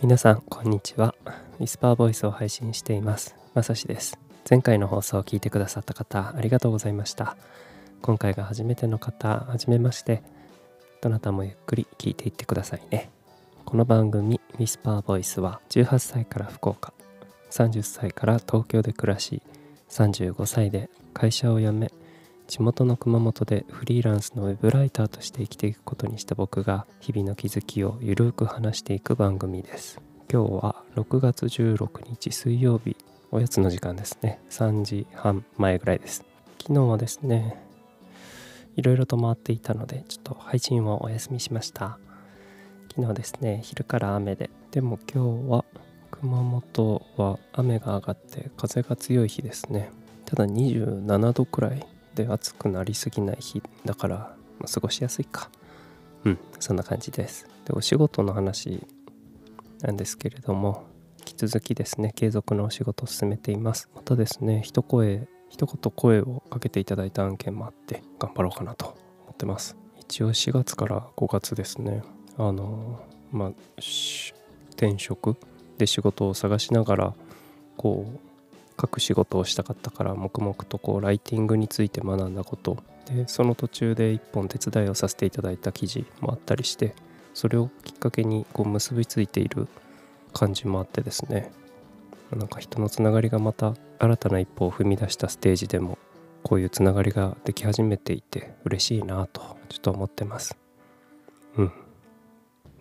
皆さんこんにちは。ウィスパーボイスを配信しています。まさしです。前回の放送を聞いてくださった方ありがとうございました。今回が初めての方はじめましてどなたもゆっくり聞いていってくださいね。この番組ウィスパーボイスは18歳から福岡30歳から東京で暮らし35歳で会社を辞め地元の熊本でフリーランスのウェブライターとして生きていくことにした僕が日々の気づきをゆるく話していく番組です。今日は6月16日水曜日おやつの時間ですね。3時半前ぐらいです。昨日はですねいろいろと回っていたのでちょっと配信をお休みしました。昨日ですね昼から雨ででも今日は熊本は雨が上がって風が強い日ですね。ただ27度くらいで暑くなりすぎない日だから、まあ、過ごしやすいか。うんそんな感じです。でお仕事の話なんですけれども引き続きですね継続のお仕事を進めています。またですね一声一言声をかけていただいた案件もあって頑張ろうかなと思ってます。一応4月から5月ですね。あのまあ転職で仕事を探しながらこう書く仕事をしたかったから黙々とこうライティングについて学んだこと。でその途中で一本手伝いをさせていただいた記事もあったりしてそれをきっかけにこう結びついている感じもあってですね。なんか人のつながりがまた新たな一歩を踏み出したステージでもこういうつながりができ始めていて嬉しいなとちょっと思ってます。うん。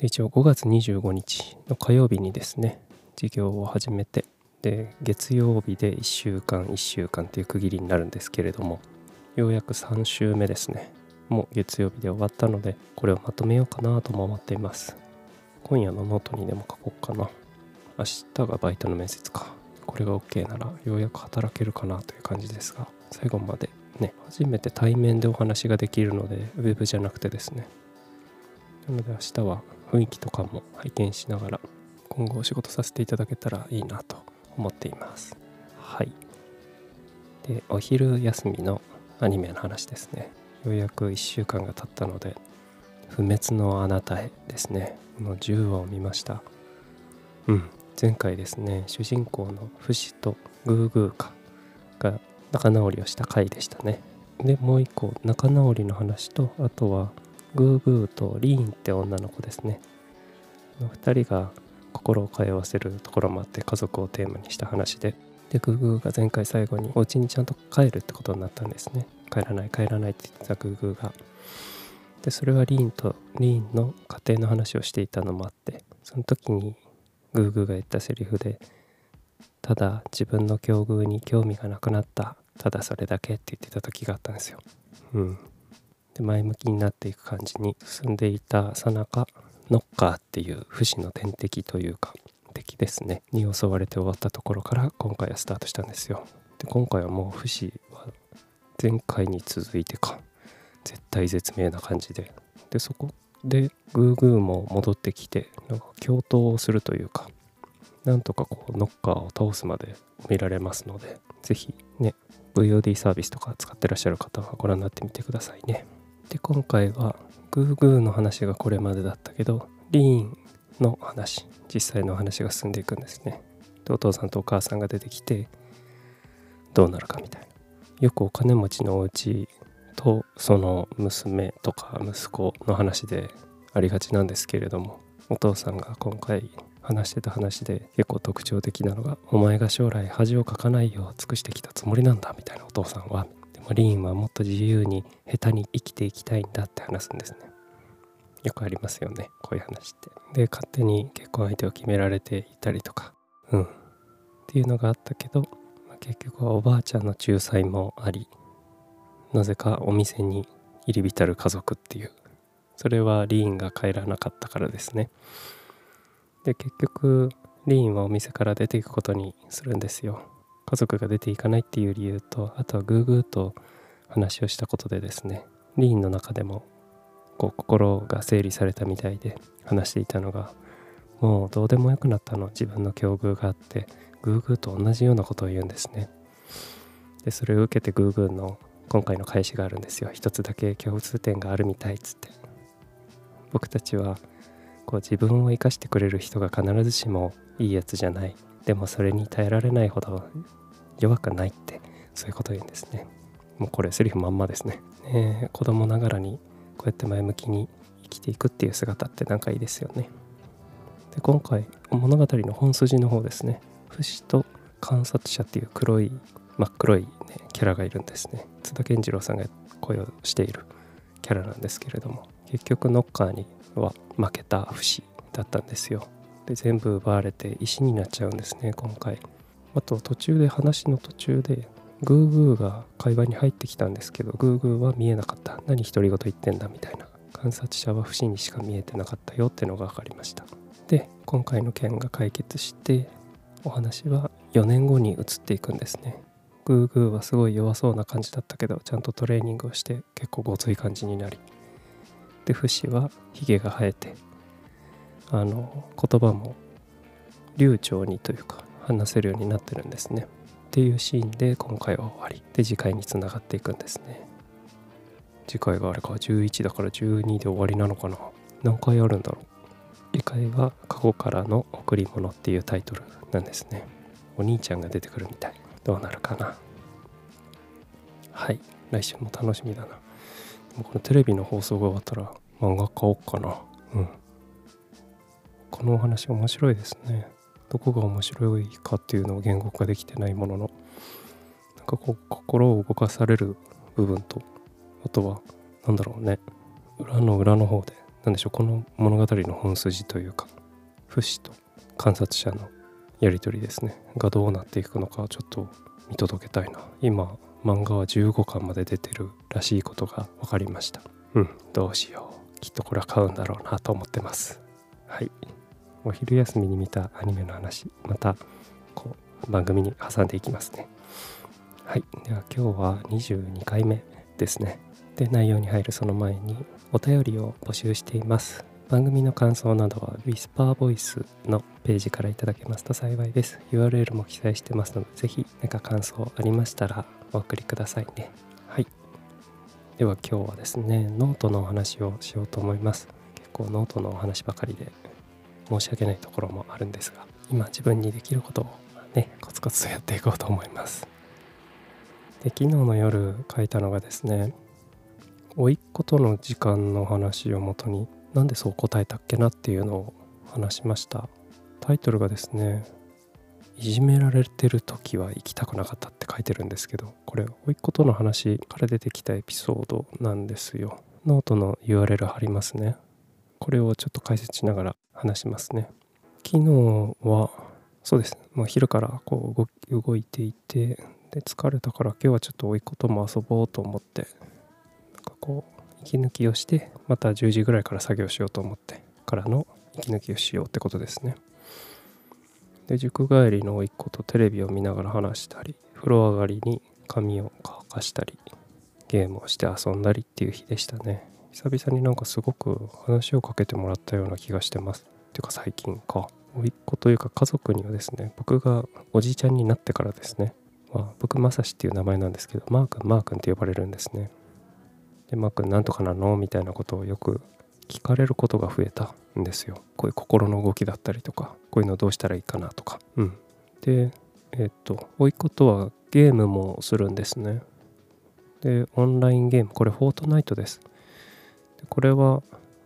一応5月25日の火曜日にですね授業を始めてで月曜日で1週間1週間という区切りになるんですけれどもようやく3週目ですね。もう月曜日で終わったのでこれをまとめようかなとも思っています。今夜のノートにでも書こうかな。明日がバイトの面接か。これが OK ならようやく働けるかなという感じですが最後までね初めて対面でお話ができるのでウェブじゃなくてですね。なので明日は雰囲気とかも拝見しながら今後お仕事させていただけたらいいなと思っています。はい。でお昼休みのアニメの話ですね。ようやく1週間が経ったので不滅のあなたへですね。この10話を見ました。うん。前回ですね主人公のフシとグーグーかが仲直りをした回でしたね。でもう一個仲直りの話とあとはグーグーとリーンって女の子ですね。の2人が心を通わせるところもあって家族をテーマにした話ででグーグーが前回最後にお家にちゃんと帰るってことになったんですね。帰らない帰らないって言ってたグーグーが。でそれはリーンとリーンの家庭の話をしていたのもあってその時にグーグーが言ったセリフでただ自分の境遇に興味がなくなった。ただそれだけって言ってた時があったんですよ。うん。で前向きになっていく感じに進んでいたさなかノッカーっていう不死の天敵というか敵ですね。に襲われて終わったところから今回はスタートしたんですよ。で今回はもう不死は前回に続いてか。絶対絶命な感じで。でそこでグーグーも戻ってきてなんか共闘をするというかなんとかこうノッカーを倒すまで見られますので是非ね VOD サービスとか使ってらっしゃる方はご覧になってみてくださいね。で今回はグーグーの話がこれまでだったけどリーンの話実際の話が進んでいくんですね。でお父さんとお母さんが出てきてどうなるかみたいな。よくお金持ちのお家とその娘とか息子の話でありがちなんですけれどもお父さんが今回話してた話で結構特徴的なのが「お前が将来恥をかかないよう尽くしてきたつもりなんだ」みたいなお父さんはリーンはもっと自由に下手に生きていきたいんだって話すんですね。よくありますよねこういう話って。で勝手に結婚相手を決められていたりとか。うん。っていうのがあったけど、まあ、結局はおばあちゃんの仲裁もありなぜかお店に入り浸る家族っていう。それはリーンが帰らなかったからですね。で結局リーンはお店から出ていくことにするんですよ。家族が出ていかないっていう理由とあとはグーグーと話をしたことでですねリーンの中でもこう心が整理されたみたいで話していたのがもうどうでもよくなったの自分の境遇があってグーグーと同じようなことを言うんですね。でそれを受けてグーグーの今回の返しがあるんですよ。一つだけ共通点があるみたいっつって。僕たちはこう自分を生かしてくれる人が必ずしもいいやつじゃない。でもそれに耐えられないほど弱くないってそういうこと言うんですね。もうこれセリフまんまですね。ね子供ながらにこうやって前向きに生きていくっていう姿ってなんかいいですよね。で今回物語の本筋の方ですね。不死と観察者っていう黒い真っ黒い、ね、キャラがいるんですね。津田健次郎さんが声をしているキャラなんですけれども結局ノッカーには負けた不死だったんですよ。で全部奪われて石になっちゃうんですね今回。あと途中で話の途中でグーグーが会話に入ってきたんですけどグーグーは見えなかった。何独り言言ってんだみたいな。観察者は不死にしか見えてなかったよってのが分かりました。で今回の件が解決してお話は4年後に移っていくんですね。グーグーはすごい弱そうな感じだったけどちゃんとトレーニングをして結構ごつい感じになり。でフシはヒゲが生えてあの言葉も流暢にというか話せるようになってるんですね。っていうシーンで今回は終わり。で次回につながっていくんですね。次回があれか11だから12で終わりなのかな。何回あるんだろう。次回は過去からの贈り物っていうタイトルなんですね。お兄ちゃんが出てくるみたい。どうなるかな。はい。来週も楽しみだな。このテレビの放送が終わったら漫画買おうかな。うん。このお話面白いですね。どこが面白いかっていうのを言語化できてないものの。なんかこう心を動かされる部分とあとは何だろうね。裏の裏の方で何でしょうこの物語の本筋というかフシと観察者のやり取りですね。がどうなっていくのかちょっと見届けたいな。今漫画は15巻まで出てるらしいことが分かりました。うんどうしよう。きっとこれは買うんだろうなと思ってます。はい。お昼休みに見たアニメの話またこう番組に挟んでいきますね。はい。では今日は22回目ですね。で内容に入るその前にお便りを募集しています。番組の感想などは Whisper Voice のページからいただけますと幸いです。URL も記載してますのでぜひ何か感想ありましたらお送りくださいね。はい。では今日はですねノートのお話をしようと思います。結構ノートのお話ばかりで申し訳ないところもあるんですが今自分にできることをねコツコツとやっていこうと思います。で昨日の夜書いたのがですね甥っ子との時間の話をもとになんでそう答えたっけなっていうのを話しました。タイトルがですねいじめられてる時は行きたくなかったって書いてるんですけどこれ甥っ子との話から出てきたエピソードなんですよ。ノートの URL 貼りますね。これをちょっと解説しながら話しますね。昨日はそうですもう昼からこう動いていてで疲れたから今日はちょっと甥っ子とも遊ぼうと思ってなんかこう息抜きをしてまた10時ぐらいから作業しようと思ってからの息抜きをしようってことですね。で塾帰りの甥っ子とテレビを見ながら話したり風呂上がりに髪を乾かしたりゲームをして遊んだりっていう日でしたね。久々になんかすごく話をかけてもらったような気がしてます。ていうか最近か。甥っ子というか家族にはですね僕がおじいちゃんになってからですね。まあ僕まさしっていう名前なんですけどマー君マー君って呼ばれるんですね。でマー君なんとかなのみたいなことをよく聞かれることが増えたんですよ。こういう心の動きだったりとかこういうのどうしたらいいかなとか。うん。でえっ、と甥っ子とはゲームもするんですね。でオンラインゲームこれフォートナイトです。これは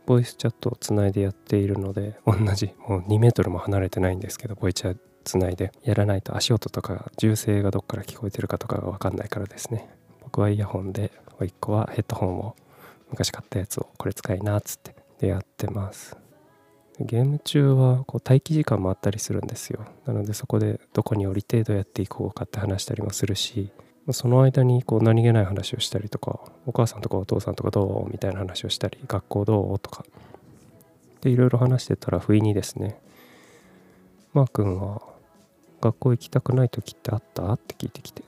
ボイスチャットをつないでやっているので同じもう2メートルも離れてないんですけどボイチャつないでやらないと足音とか銃声がどっから聞こえてるかとかが分かんないからですね。僕はイヤホンで甥っ子はヘッドホンを昔買ったやつをこれ使いなっつってでやってます。ゲーム中はこう待機時間もあったりするんですよ。なのでそこでどこに降りてどうやっていこうかって話したりもするしその間にこう何気ない話をしたりとかお母さんとかお父さんとかどう？みたいな話をしたり学校どう？とか。でいろいろ話してたら不意にですねマー君は学校行きたくない時ってあった？って聞いてきて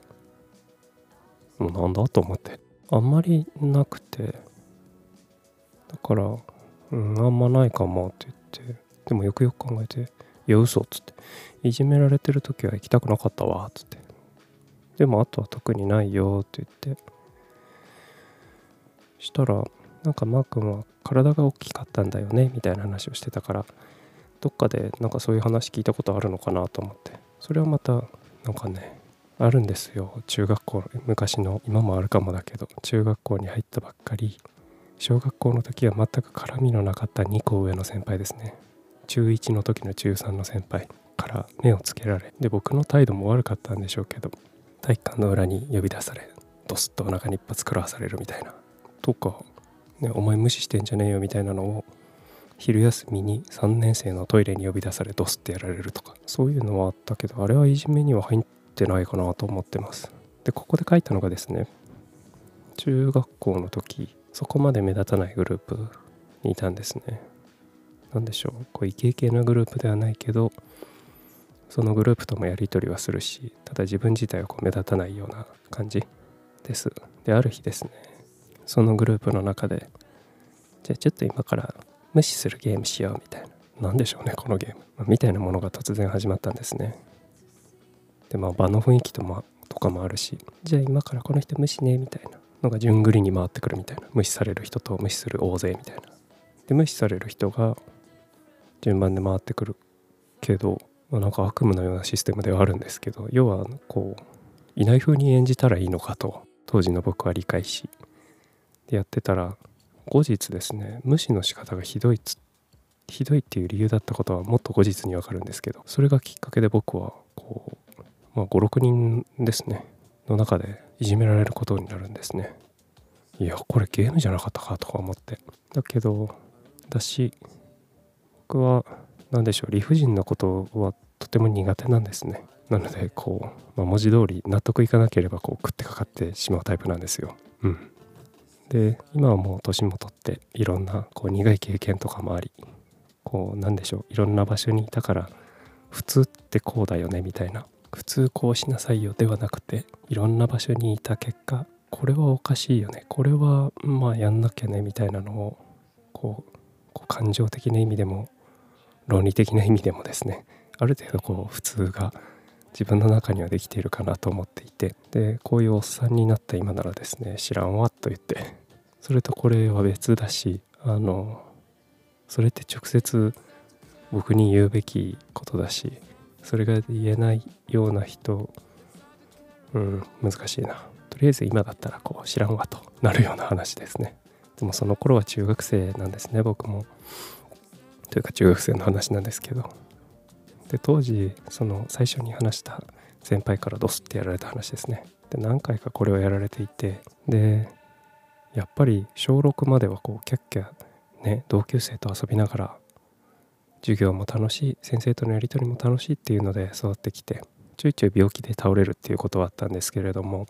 もうなんだ？と思ってあんまりなくて。だからうんあんまないかもって言って。でもよくよく考えていや嘘っつっていじめられてる時は行きたくなかったわっつって。でもあとは特にないよって言って。したらなんかマー君は体が大きかったんだよねみたいな話をしてたからどっかでなんかそういう話聞いたことあるのかなと思って。それはまたなんかねあるんですよ。中学校昔の今もあるかもだけど中学校に入ったばっかり。小学校の時は全く絡みのなかった2個上の先輩ですね。中1の時の中3の先輩から目をつけられで僕の態度も悪かったんでしょうけど。体育館の裏に呼び出されドスッとお腹に一発食らわされるみたいな。とか、ね、お前無視してんじゃねえよみたいなのを昼休みに3年生のトイレに呼び出されドスってやられるとかそういうのはあったけどあれはいじめには入ってないかなと思ってます。でここで書いたのがですね中学校の時そこまで目立たないグループにいたんですね。何でしょう。こうイケイケなグループではないけどそのグループともやり取りはするしただ自分自体はこう目立たないような感じです。である日ですねそのグループの中でじゃあちょっと今から無視するゲームしようみたいな。何でしょうねこのゲーム、まあ、みたいなものが突然始まったんですね。でまあ場の雰囲気と,、ま、とかもあるしじゃあ今からこの人無視ねみたいな。のが順繰りに回ってくるみたいな。無視される人と無視する大勢みたいな。で無視される人が順番で回ってくるけど、まあ、なんか悪夢のようなシステムではあるんですけど要はこういない風に演じたらいいのかと当時の僕は理解しでやってたら後日ですね無視の仕方がひどいひどいっていう理由だったことはもっと後日にわかるんですけどそれがきっかけで僕はこう、まあ、56人ですねの中でいじめられることになるんですね。いやこれゲームじゃなかったかとか思って。だけどだし僕は何でしょう理不尽なことはとても苦手なんですね。なのでこう、まあ、文字通り納得いかなければこう食ってかかってしまうタイプなんですよ。うん。で今はもう年も取っていろんなこう苦い経験とかもありこうなんでしょういろんな場所にいたから普通ってこうだよねみたいな。普通こうしなさいよではなくていろんな場所にいた結果これはおかしいよねこれはまあやんなきゃねみたいなのをこうこう感情的な意味でも論理的な意味でもですねある程度こう普通が自分の中にはできているかなと思っていてでこういうおっさんになった今ならですね知らんわと言ってそれとこれは別だしあのそれって直接僕に言うべきことだしそれが言えないような人うん難しいな。とりあえず今だったらこう知らんわとなるような話ですね。でもその頃は中学生なんですね僕も。というか中学生の話なんですけど。で当時その最初に話した先輩からドスってやられた話ですね。で何回かこれをやられていてでやっぱり小6まではこうキャッキャね同級生と遊びながら授業も楽しい先生とのやり取りも楽しいっていうので育ってきてちょいちょい病気で倒れるっていうことはあったんですけれども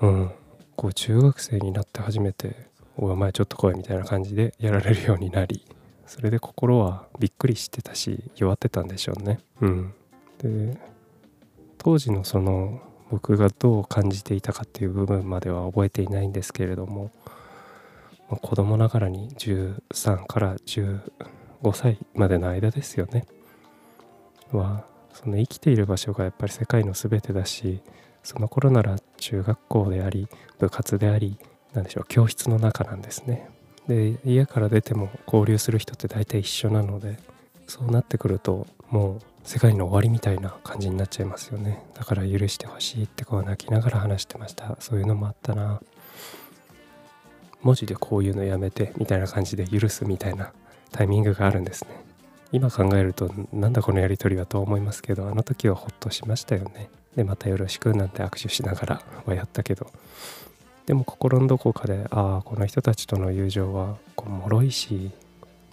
うんこう中学生になって初めて「お前ちょっと来い」みたいな感じでやられるようになりそれで心はびっくりしてたし弱ってたんでしょうね。うん、で当時のその僕がどう感じていたかっていう部分までは覚えていないんですけれども、まあ、子供ながらに13から15歳までの間ですよね。はその生きている場所がやっぱり世界の全てだしその頃なら中学校であり部活であり何でしょう教室の中なんですね。で家から出ても交流する人って大体一緒なのでそうなってくるともう世界の終わりみたいな感じになっちゃいますよね。だから許してほしいってこう泣きながら話してました。そういうのもあったな。文字でこういうのやめてみたいな感じで許すみたいなタイミングがあるんですね。今考えるとなんだこのやり取りはと思いますけどあの時はホッとしましたよね。でまたよろしくなんて握手しながらはやったけど。でも心のどこかでああこの人たちとの友情はこう脆いし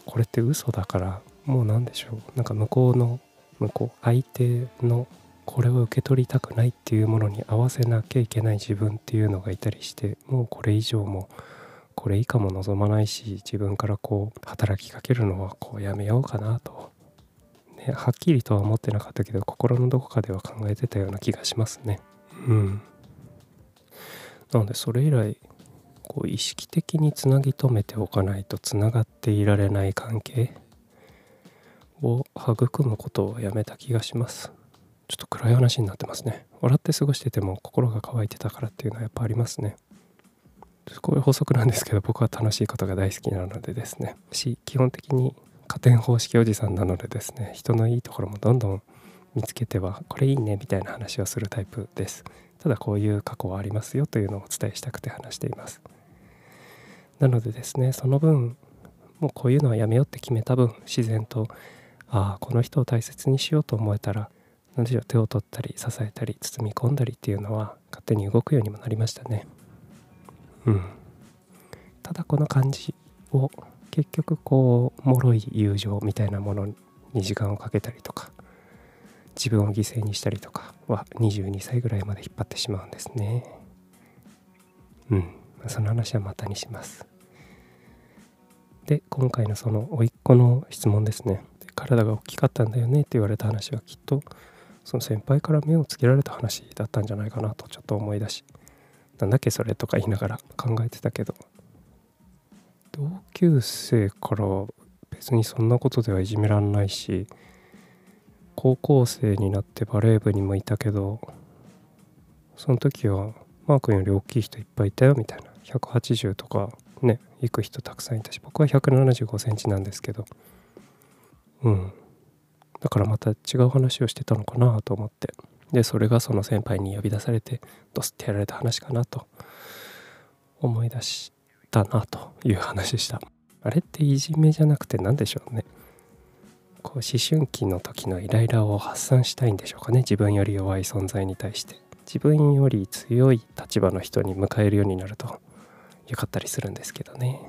これって嘘だからもう何でしょう。なんか向こうの向こう相手のこれを受け取りたくないっていうものに合わせなきゃいけない自分っていうのがいたりしてもうこれ以上もこれ以下も望まないし自分からこう働きかけるのはこうやめようかなと、ね、はっきりとは思ってなかったけど心のどこかでは考えてたような気がしますね。うん。なのでそれ以来こう意識的につなぎ止めておかないとつながっていられない関係を育むことをやめた気がします。ちょっと暗い話になってますね。笑って過ごしてても心が乾いてたからっていうのはやっぱありますね。こういう法則なんですけど僕は楽しいことが大好きなのでですね。し基本的に加点方式おじさんなのでですね。人のいいところもどんどん見つけてはこれいいねみたいな話をするタイプです。ただこういう過去はありますよというのをお伝えしたくて話しています。なのでですねその分もうこういうのはやめようって決めた分自然とああこの人を大切にしようと思えたら何でしょう手を取ったり支えたり包み込んだりっていうのは勝手に動くようにもなりましたね。うん。ただこの感じを結局こう脆い友情みたいなものに時間をかけたりとか自分を犠牲にしたりとかは22歳ぐらいまで引っ張ってしまうんですね。うん。その話はまたにします。で今回のその甥っ子の質問ですね。体が大きかったんだよねって言われた話はきっとその先輩から目をつけられた話だったんじゃないかなとちょっと思い出しなんだっけそれとか言いながら考えてたけど。同級生から別にそんなことではいじめらんないし高校生になってバレー部にもいたけどその時はマー君より大きい人いっぱいいたよみたいな。180とかね行く人たくさんいたし僕は1 7 5センチなんですけど。うん。だからまた違う話をしてたのかなと思って。でそれがその先輩に呼び出されてドスってやられた話かなと思い出したなという話でした。あれっていじめじゃなくて何でしょうね。こう思春期の時のイライラを発散したいんでしょうかね。自分より弱い存在に対して。自分より強い立場の人に迎えるようになるとよかったりするんですけどね。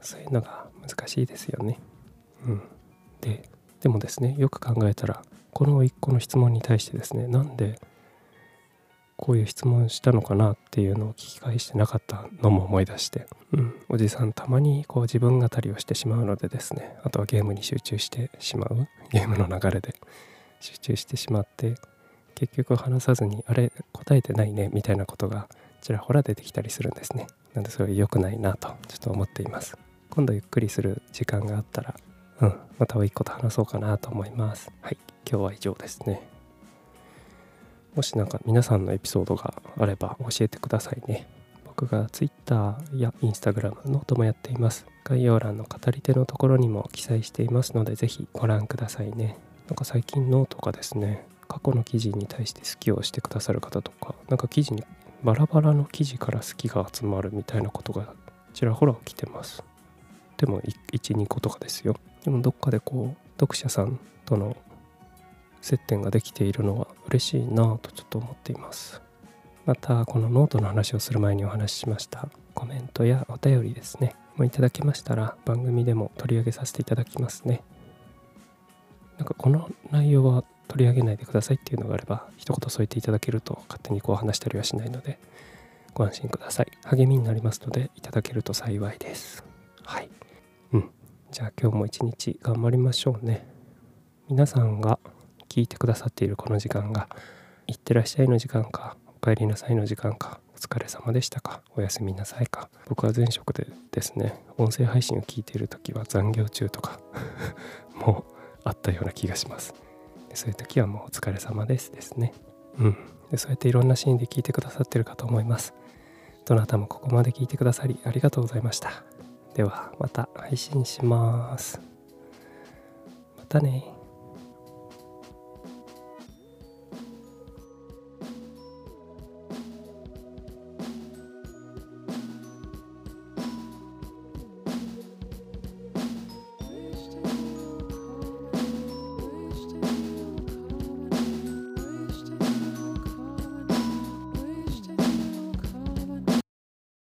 そういうのが難しいですよね。うん。ででもですねよく考えたらこの1個の質問に対してですねなんでこういう質問したのかなっていうのを聞き返してなかったのも思い出して、うん、おじさんたまにこう自分語りをしてしまうのでですね。あとはゲームに集中してしまう。ゲームの流れで集中してしまって結局話さずにあれ？答えてないね。みたいなことがちらほら出てきたりするんですね。なんでそれ良くないなとちょっと思っています。今度ゆっくりする時間があったらうん、また甥っ子と話そうかなと思います。はい、今日は以上ですね。もし何か皆さんのエピソードがあれば教えてくださいね。僕が Twitter や Instagram、 note もやっています。概要欄の語り手のところにも記載していますので、ぜひご覧くださいね。なんか最近ノートがですね、過去の記事に対して好きをしてくださる方とか、なんか記事にバラバラの記事から好きが集まるみたいなことがちらほら起きてます。でも12個とかですよでもどっかでこう読者さんとの接点ができているのは嬉しいなとちょっと思っています。またこのノートの話をする前にお話ししました。コメントやお便りですね。もいただけましたら番組でも取り上げさせていただきますね。なんかこの内容は取り上げないでくださいっていうのがあれば一言添えていただけると勝手にこう話したりはしないのでご安心ください。励みになりますのでいただけると幸いです。はい。うん。じゃあ今日も一日頑張りましょうね。皆さんが聞いてくださっているこの時間がいってらっしゃいの時間かお帰りなさいの時間かお疲れ様でしたかおやすみなさいか。僕は前職でですね音声配信を聞いている時は残業中とか もうあったような気がします。でそういう時はもうお疲れ様ですですね。うん。でそうやっていろんなシーンで聞いてくださってるかと思います。どなたもここまで聞いてくださりありがとうございました。ではまた配信します。またね。